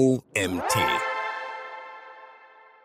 OMT.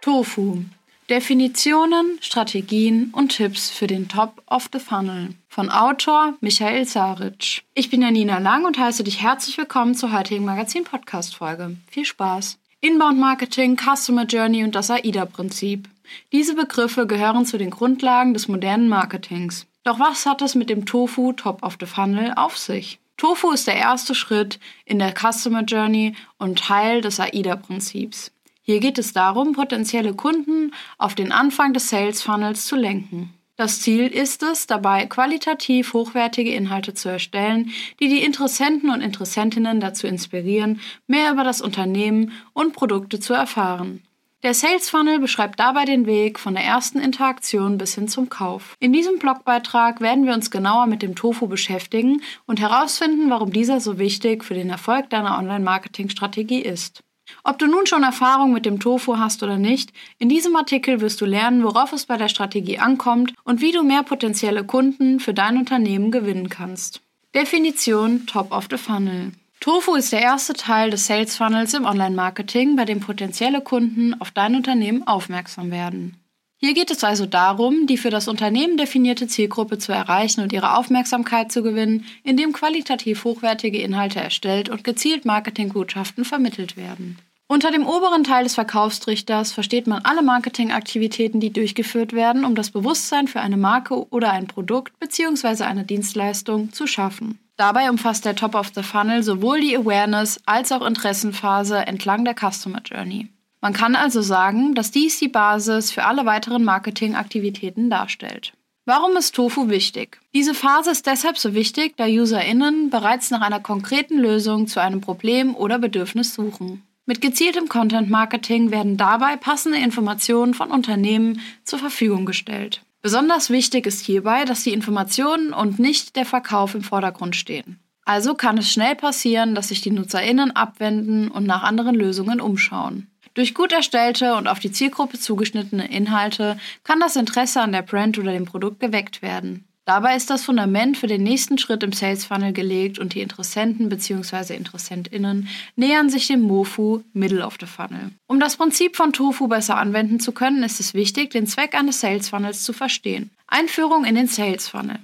Tofu. Definitionen, Strategien und Tipps für den Top of the Funnel von Autor Michael Saric. Ich bin Janina Lang und heiße dich herzlich willkommen zur heutigen Magazin-Podcast-Folge. Viel Spaß! Inbound Marketing, Customer Journey und das AIDA-Prinzip. Diese Begriffe gehören zu den Grundlagen des modernen Marketings. Doch was hat es mit dem Tofu Top of the Funnel auf sich? Tofu ist der erste Schritt in der Customer Journey und Teil des AIDA-Prinzips. Hier geht es darum, potenzielle Kunden auf den Anfang des Sales Funnels zu lenken. Das Ziel ist es, dabei qualitativ hochwertige Inhalte zu erstellen, die die Interessenten und Interessentinnen dazu inspirieren, mehr über das Unternehmen und Produkte zu erfahren. Der Sales Funnel beschreibt dabei den Weg von der ersten Interaktion bis hin zum Kauf. In diesem Blogbeitrag werden wir uns genauer mit dem Tofu beschäftigen und herausfinden, warum dieser so wichtig für den Erfolg deiner Online-Marketing-Strategie ist. Ob du nun schon Erfahrung mit dem Tofu hast oder nicht, in diesem Artikel wirst du lernen, worauf es bei der Strategie ankommt und wie du mehr potenzielle Kunden für dein Unternehmen gewinnen kannst. Definition Top of the Funnel. Tofu ist der erste Teil des Sales Funnels im Online-Marketing, bei dem potenzielle Kunden auf dein Unternehmen aufmerksam werden. Hier geht es also darum, die für das Unternehmen definierte Zielgruppe zu erreichen und ihre Aufmerksamkeit zu gewinnen, indem qualitativ hochwertige Inhalte erstellt und gezielt Marketingbotschaften vermittelt werden. Unter dem oberen Teil des Verkaufstrichters versteht man alle Marketingaktivitäten, die durchgeführt werden, um das Bewusstsein für eine Marke oder ein Produkt bzw. eine Dienstleistung zu schaffen. Dabei umfasst der Top of the Funnel sowohl die Awareness als auch Interessenphase entlang der Customer Journey. Man kann also sagen, dass dies die Basis für alle weiteren Marketingaktivitäten darstellt. Warum ist Tofu wichtig? Diese Phase ist deshalb so wichtig, da UserInnen bereits nach einer konkreten Lösung zu einem Problem oder Bedürfnis suchen. Mit gezieltem Content Marketing werden dabei passende Informationen von Unternehmen zur Verfügung gestellt. Besonders wichtig ist hierbei, dass die Informationen und nicht der Verkauf im Vordergrund stehen. Also kann es schnell passieren, dass sich die Nutzerinnen abwenden und nach anderen Lösungen umschauen. Durch gut erstellte und auf die Zielgruppe zugeschnittene Inhalte kann das Interesse an der Brand oder dem Produkt geweckt werden. Dabei ist das Fundament für den nächsten Schritt im Sales Funnel gelegt und die Interessenten bzw. Interessentinnen nähern sich dem MOFU Middle of the Funnel. Um das Prinzip von Tofu besser anwenden zu können, ist es wichtig, den Zweck eines Sales Funnels zu verstehen. Einführung in den Sales Funnel.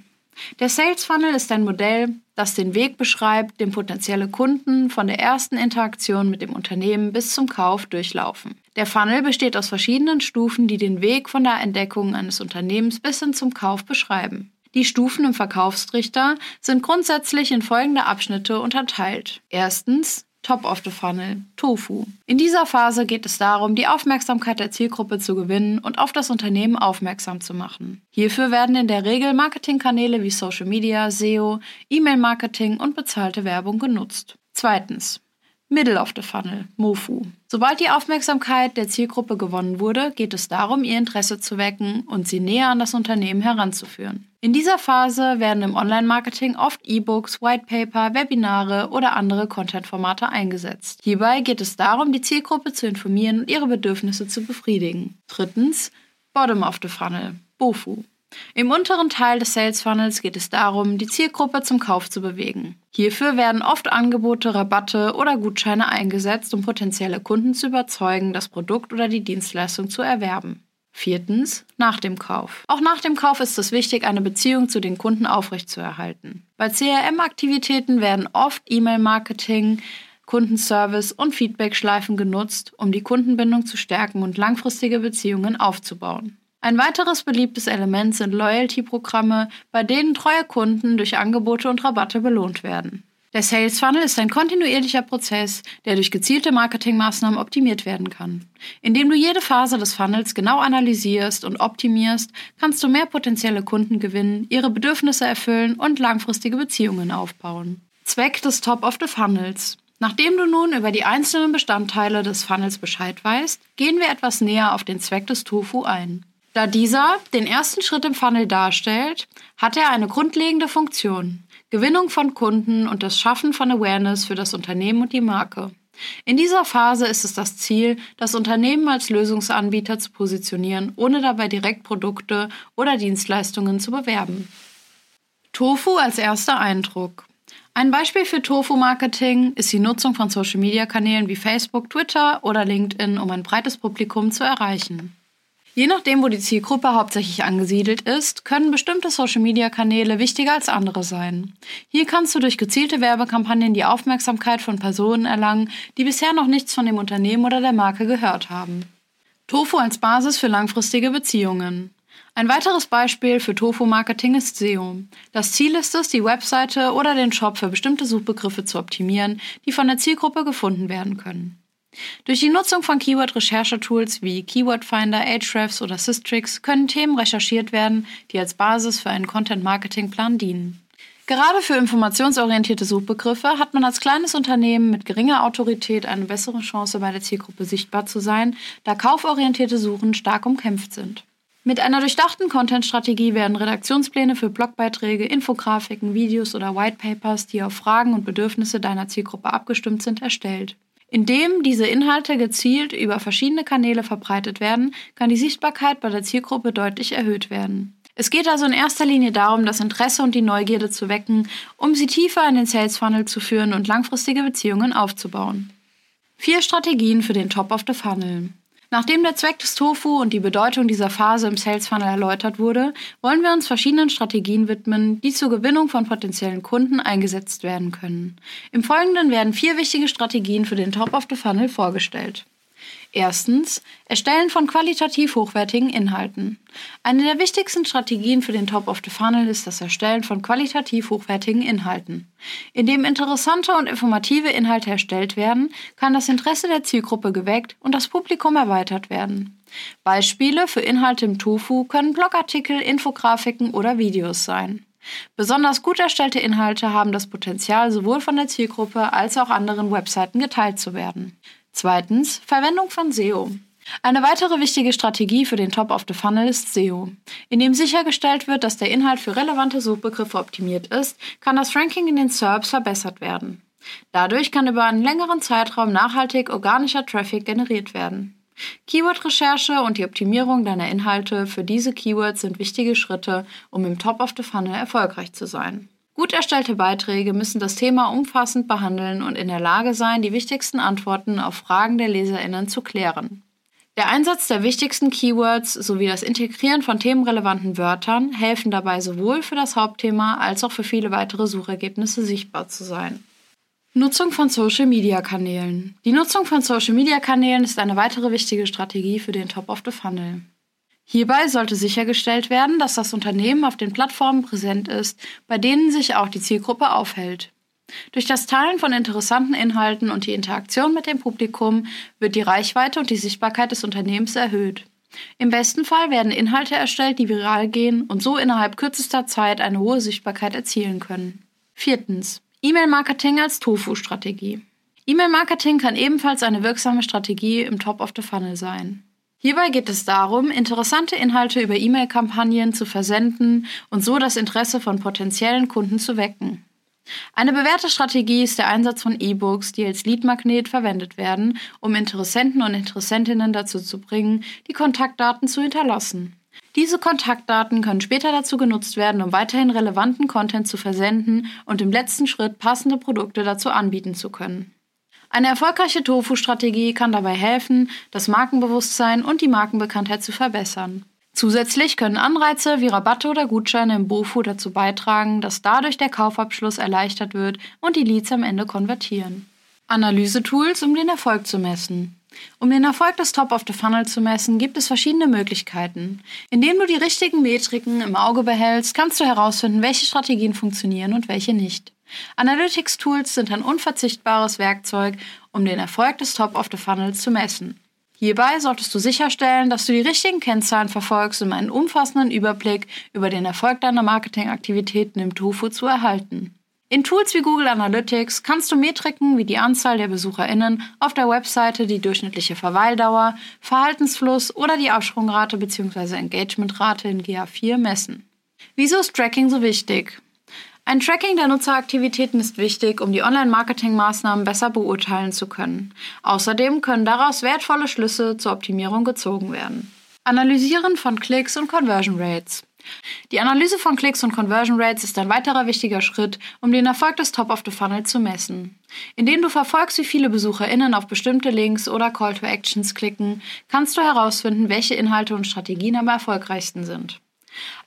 Der Sales Funnel ist ein Modell, das den Weg beschreibt, den potenzielle Kunden von der ersten Interaktion mit dem Unternehmen bis zum Kauf durchlaufen. Der Funnel besteht aus verschiedenen Stufen, die den Weg von der Entdeckung eines Unternehmens bis hin zum Kauf beschreiben. Die Stufen im Verkaufstrichter sind grundsätzlich in folgende Abschnitte unterteilt. Erstens Top of the Funnel, Tofu. In dieser Phase geht es darum, die Aufmerksamkeit der Zielgruppe zu gewinnen und auf das Unternehmen aufmerksam zu machen. Hierfür werden in der Regel Marketingkanäle wie Social Media, SEO, E-Mail-Marketing und bezahlte Werbung genutzt. Zweitens Middle of the Funnel, MOFU. Sobald die Aufmerksamkeit der Zielgruppe gewonnen wurde, geht es darum, ihr Interesse zu wecken und sie näher an das Unternehmen heranzuführen. In dieser Phase werden im Online-Marketing oft E-Books, Whitepaper, Webinare oder andere Content-Formate eingesetzt. Hierbei geht es darum, die Zielgruppe zu informieren und ihre Bedürfnisse zu befriedigen. Drittens, Bottom of the Funnel, BOFU. Im unteren Teil des Sales Funnels geht es darum, die Zielgruppe zum Kauf zu bewegen. Hierfür werden oft Angebote, Rabatte oder Gutscheine eingesetzt, um potenzielle Kunden zu überzeugen, das Produkt oder die Dienstleistung zu erwerben. Viertens, nach dem Kauf. Auch nach dem Kauf ist es wichtig, eine Beziehung zu den Kunden aufrechtzuerhalten. Bei CRM-Aktivitäten werden oft E-Mail-Marketing, Kundenservice und Feedback-Schleifen genutzt, um die Kundenbindung zu stärken und langfristige Beziehungen aufzubauen. Ein weiteres beliebtes Element sind Loyalty-Programme, bei denen treue Kunden durch Angebote und Rabatte belohnt werden. Der Sales Funnel ist ein kontinuierlicher Prozess, der durch gezielte Marketingmaßnahmen optimiert werden kann. Indem du jede Phase des Funnels genau analysierst und optimierst, kannst du mehr potenzielle Kunden gewinnen, ihre Bedürfnisse erfüllen und langfristige Beziehungen aufbauen. Zweck des Top of the Funnels. Nachdem du nun über die einzelnen Bestandteile des Funnels Bescheid weißt, gehen wir etwas näher auf den Zweck des Tofu ein. Da dieser den ersten Schritt im Funnel darstellt, hat er eine grundlegende Funktion. Gewinnung von Kunden und das Schaffen von Awareness für das Unternehmen und die Marke. In dieser Phase ist es das Ziel, das Unternehmen als Lösungsanbieter zu positionieren, ohne dabei direkt Produkte oder Dienstleistungen zu bewerben. Tofu als erster Eindruck. Ein Beispiel für Tofu-Marketing ist die Nutzung von Social-Media-Kanälen wie Facebook, Twitter oder LinkedIn, um ein breites Publikum zu erreichen. Je nachdem, wo die Zielgruppe hauptsächlich angesiedelt ist, können bestimmte Social-Media-Kanäle wichtiger als andere sein. Hier kannst du durch gezielte Werbekampagnen die Aufmerksamkeit von Personen erlangen, die bisher noch nichts von dem Unternehmen oder der Marke gehört haben. Tofu als Basis für langfristige Beziehungen. Ein weiteres Beispiel für Tofu-Marketing ist SEO. Das Ziel ist es, die Webseite oder den Shop für bestimmte Suchbegriffe zu optimieren, die von der Zielgruppe gefunden werden können. Durch die Nutzung von Keyword-Recherchetools wie Keyword Finder, Ahrefs oder Systrix können Themen recherchiert werden, die als Basis für einen Content-Marketing-Plan dienen. Gerade für informationsorientierte Suchbegriffe hat man als kleines Unternehmen mit geringer Autorität eine bessere Chance, bei der Zielgruppe sichtbar zu sein, da kauforientierte Suchen stark umkämpft sind. Mit einer durchdachten Content-Strategie werden Redaktionspläne für Blogbeiträge, Infografiken, Videos oder Whitepapers, die auf Fragen und Bedürfnisse deiner Zielgruppe abgestimmt sind, erstellt. Indem diese Inhalte gezielt über verschiedene Kanäle verbreitet werden, kann die Sichtbarkeit bei der Zielgruppe deutlich erhöht werden. Es geht also in erster Linie darum, das Interesse und die Neugierde zu wecken, um sie tiefer in den Sales Funnel zu führen und langfristige Beziehungen aufzubauen. Vier Strategien für den Top of the Funnel. Nachdem der Zweck des Tofu und die Bedeutung dieser Phase im Sales Funnel erläutert wurde, wollen wir uns verschiedenen Strategien widmen, die zur Gewinnung von potenziellen Kunden eingesetzt werden können. Im Folgenden werden vier wichtige Strategien für den Top of the Funnel vorgestellt. Erstens, Erstellen von qualitativ hochwertigen Inhalten. Eine der wichtigsten Strategien für den Top of the Funnel ist das Erstellen von qualitativ hochwertigen Inhalten. Indem interessante und informative Inhalte erstellt werden, kann das Interesse der Zielgruppe geweckt und das Publikum erweitert werden. Beispiele für Inhalte im Tofu können Blogartikel, Infografiken oder Videos sein. Besonders gut erstellte Inhalte haben das Potenzial, sowohl von der Zielgruppe als auch anderen Webseiten geteilt zu werden. Zweitens, Verwendung von SEO. Eine weitere wichtige Strategie für den Top of the Funnel ist SEO. Indem sichergestellt wird, dass der Inhalt für relevante Suchbegriffe optimiert ist, kann das Ranking in den SERPs verbessert werden. Dadurch kann über einen längeren Zeitraum nachhaltig organischer Traffic generiert werden. Keyword-Recherche und die Optimierung deiner Inhalte für diese Keywords sind wichtige Schritte, um im Top of the Funnel erfolgreich zu sein. Gut erstellte Beiträge müssen das Thema umfassend behandeln und in der Lage sein, die wichtigsten Antworten auf Fragen der Leserinnen zu klären. Der Einsatz der wichtigsten Keywords sowie das Integrieren von themenrelevanten Wörtern helfen dabei sowohl für das Hauptthema als auch für viele weitere Suchergebnisse sichtbar zu sein. Nutzung von Social-Media-Kanälen. Die Nutzung von Social-Media-Kanälen ist eine weitere wichtige Strategie für den Top of the Funnel. Hierbei sollte sichergestellt werden, dass das Unternehmen auf den Plattformen präsent ist, bei denen sich auch die Zielgruppe aufhält. Durch das Teilen von interessanten Inhalten und die Interaktion mit dem Publikum wird die Reichweite und die Sichtbarkeit des Unternehmens erhöht. Im besten Fall werden Inhalte erstellt, die viral gehen und so innerhalb kürzester Zeit eine hohe Sichtbarkeit erzielen können. Viertens. E-Mail-Marketing als Tofu-Strategie. E-Mail-Marketing kann ebenfalls eine wirksame Strategie im Top of the Funnel sein. Hierbei geht es darum, interessante Inhalte über E-Mail-Kampagnen zu versenden und so das Interesse von potenziellen Kunden zu wecken. Eine bewährte Strategie ist der Einsatz von E-Books, die als Leadmagnet verwendet werden, um Interessenten und Interessentinnen dazu zu bringen, die Kontaktdaten zu hinterlassen. Diese Kontaktdaten können später dazu genutzt werden, um weiterhin relevanten Content zu versenden und im letzten Schritt passende Produkte dazu anbieten zu können. Eine erfolgreiche Tofu-Strategie kann dabei helfen, das Markenbewusstsein und die Markenbekanntheit zu verbessern. Zusätzlich können Anreize wie Rabatte oder Gutscheine im Bofu dazu beitragen, dass dadurch der Kaufabschluss erleichtert wird und die Leads am Ende konvertieren. Analysetools, um den Erfolg zu messen. Um den Erfolg des Top of the Funnel zu messen, gibt es verschiedene Möglichkeiten. Indem du die richtigen Metriken im Auge behältst, kannst du herausfinden, welche Strategien funktionieren und welche nicht. Analytics-Tools sind ein unverzichtbares Werkzeug, um den Erfolg des Top of the Funnel zu messen. Hierbei solltest du sicherstellen, dass du die richtigen Kennzahlen verfolgst, um einen umfassenden Überblick über den Erfolg deiner Marketingaktivitäten im Tofu zu erhalten. In Tools wie Google Analytics kannst du Metriken wie die Anzahl der BesucherInnen auf der Webseite, die durchschnittliche Verweildauer, Verhaltensfluss oder die Absprungrate bzw. Engagementrate in GA4 messen. Wieso ist Tracking so wichtig? Ein Tracking der Nutzeraktivitäten ist wichtig, um die Online-Marketing-Maßnahmen besser beurteilen zu können. Außerdem können daraus wertvolle Schlüsse zur Optimierung gezogen werden. Analysieren von Klicks und Conversion Rates. Die Analyse von Klicks und Conversion Rates ist ein weiterer wichtiger Schritt, um den Erfolg des Top of the Funnel zu messen. Indem du verfolgst, wie viele BesucherInnen auf bestimmte Links oder Call to Actions klicken, kannst du herausfinden, welche Inhalte und Strategien am erfolgreichsten sind.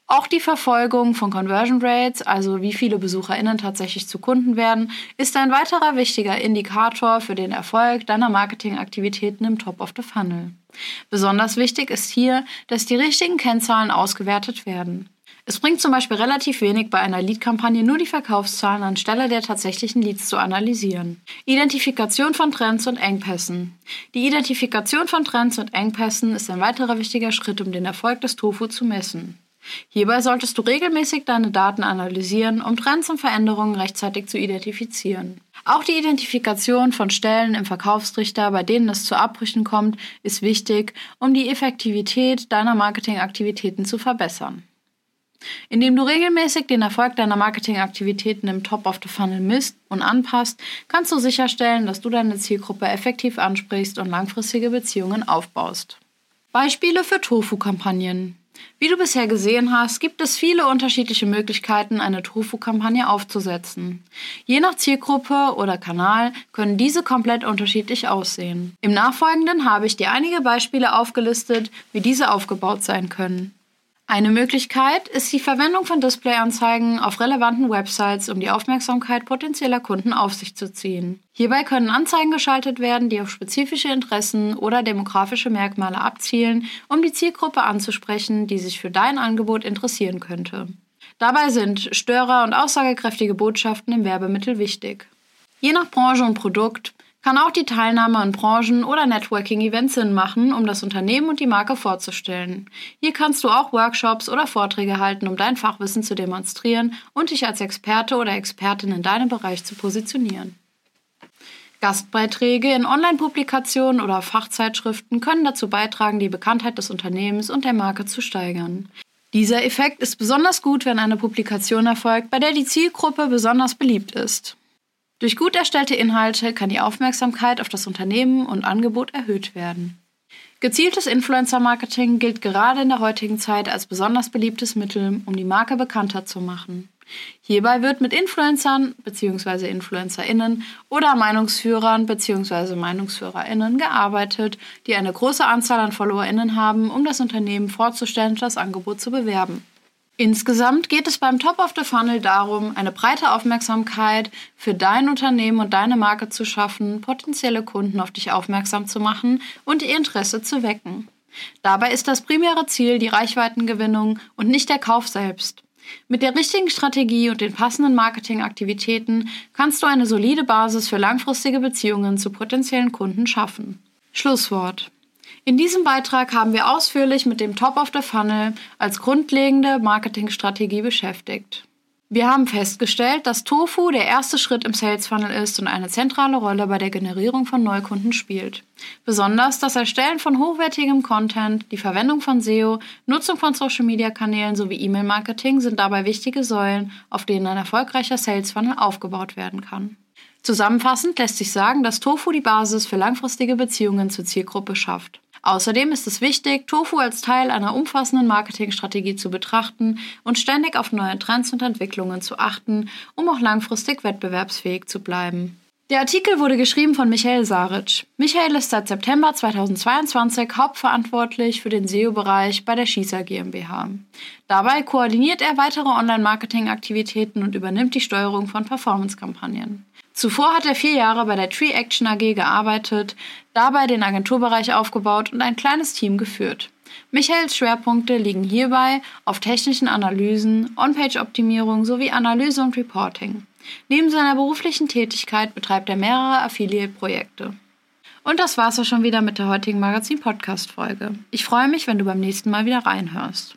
Auch die Verfolgung von Conversion Rates, also wie viele BesucherInnen tatsächlich zu Kunden werden, ist ein weiterer wichtiger Indikator für den Erfolg deiner Marketingaktivitäten im Top of the Funnel. Besonders wichtig ist hier, dass die richtigen Kennzahlen ausgewertet werden. Es bringt zum Beispiel relativ wenig bei einer Lead-Kampagne nur die Verkaufszahlen anstelle der tatsächlichen Leads zu analysieren. Identifikation von Trends und Engpässen. Die Identifikation von Trends und Engpässen ist ein weiterer wichtiger Schritt, um den Erfolg des Tofu zu messen. Hierbei solltest du regelmäßig deine Daten analysieren, um Trends und Veränderungen rechtzeitig zu identifizieren. Auch die Identifikation von Stellen im Verkaufstrichter, bei denen es zu Abbrüchen kommt, ist wichtig, um die Effektivität deiner Marketingaktivitäten zu verbessern. Indem du regelmäßig den Erfolg deiner Marketingaktivitäten im Top of the Funnel misst und anpasst, kannst du sicherstellen, dass du deine Zielgruppe effektiv ansprichst und langfristige Beziehungen aufbaust. Beispiele für Tofu-Kampagnen. Wie du bisher gesehen hast, gibt es viele unterschiedliche Möglichkeiten, eine Tofu-Kampagne aufzusetzen. Je nach Zielgruppe oder Kanal können diese komplett unterschiedlich aussehen. Im Nachfolgenden habe ich dir einige Beispiele aufgelistet, wie diese aufgebaut sein können. Eine Möglichkeit ist die Verwendung von Displayanzeigen auf relevanten Websites, um die Aufmerksamkeit potenzieller Kunden auf sich zu ziehen. Hierbei können Anzeigen geschaltet werden, die auf spezifische Interessen oder demografische Merkmale abzielen, um die Zielgruppe anzusprechen, die sich für dein Angebot interessieren könnte. Dabei sind Störer und aussagekräftige Botschaften im Werbemittel wichtig. Je nach Branche und Produkt kann auch die Teilnahme an Branchen- oder Networking-Events Sinn machen, um das Unternehmen und die Marke vorzustellen. Hier kannst du auch Workshops oder Vorträge halten, um dein Fachwissen zu demonstrieren und dich als Experte oder Expertin in deinem Bereich zu positionieren. Gastbeiträge in Online-Publikationen oder Fachzeitschriften können dazu beitragen, die Bekanntheit des Unternehmens und der Marke zu steigern. Dieser Effekt ist besonders gut, wenn eine Publikation erfolgt, bei der die Zielgruppe besonders beliebt ist. Durch gut erstellte Inhalte kann die Aufmerksamkeit auf das Unternehmen und Angebot erhöht werden. Gezieltes Influencer-Marketing gilt gerade in der heutigen Zeit als besonders beliebtes Mittel, um die Marke bekannter zu machen. Hierbei wird mit Influencern bzw. Influencerinnen oder Meinungsführern bzw. Meinungsführerinnen gearbeitet, die eine große Anzahl an Followerinnen haben, um das Unternehmen vorzustellen und das Angebot zu bewerben. Insgesamt geht es beim Top of the Funnel darum, eine breite Aufmerksamkeit für dein Unternehmen und deine Marke zu schaffen, potenzielle Kunden auf dich aufmerksam zu machen und ihr Interesse zu wecken. Dabei ist das primäre Ziel die Reichweitengewinnung und nicht der Kauf selbst. Mit der richtigen Strategie und den passenden Marketingaktivitäten kannst du eine solide Basis für langfristige Beziehungen zu potenziellen Kunden schaffen. Schlusswort. In diesem Beitrag haben wir ausführlich mit dem Top of the Funnel als grundlegende Marketingstrategie beschäftigt. Wir haben festgestellt, dass Tofu der erste Schritt im Sales Funnel ist und eine zentrale Rolle bei der Generierung von Neukunden spielt. Besonders das Erstellen von hochwertigem Content, die Verwendung von SEO, Nutzung von Social Media Kanälen sowie E-Mail Marketing sind dabei wichtige Säulen, auf denen ein erfolgreicher Sales Funnel aufgebaut werden kann. Zusammenfassend lässt sich sagen, dass Tofu die Basis für langfristige Beziehungen zur Zielgruppe schafft. Außerdem ist es wichtig, Tofu als Teil einer umfassenden Marketingstrategie zu betrachten und ständig auf neue Trends und Entwicklungen zu achten, um auch langfristig wettbewerbsfähig zu bleiben. Der Artikel wurde geschrieben von Michael Saric. Michael ist seit September 2022 hauptverantwortlich für den SEO-Bereich bei der Schießer GmbH. Dabei koordiniert er weitere Online-Marketing-Aktivitäten und übernimmt die Steuerung von Performance-Kampagnen. Zuvor hat er vier Jahre bei der Tree Action AG gearbeitet, dabei den Agenturbereich aufgebaut und ein kleines Team geführt. Michaels Schwerpunkte liegen hierbei auf technischen Analysen, On-Page-Optimierung sowie Analyse und Reporting. Neben seiner beruflichen Tätigkeit betreibt er mehrere Affiliate-Projekte. Und das war's auch schon wieder mit der heutigen Magazin-Podcast-Folge. Ich freue mich, wenn du beim nächsten Mal wieder reinhörst.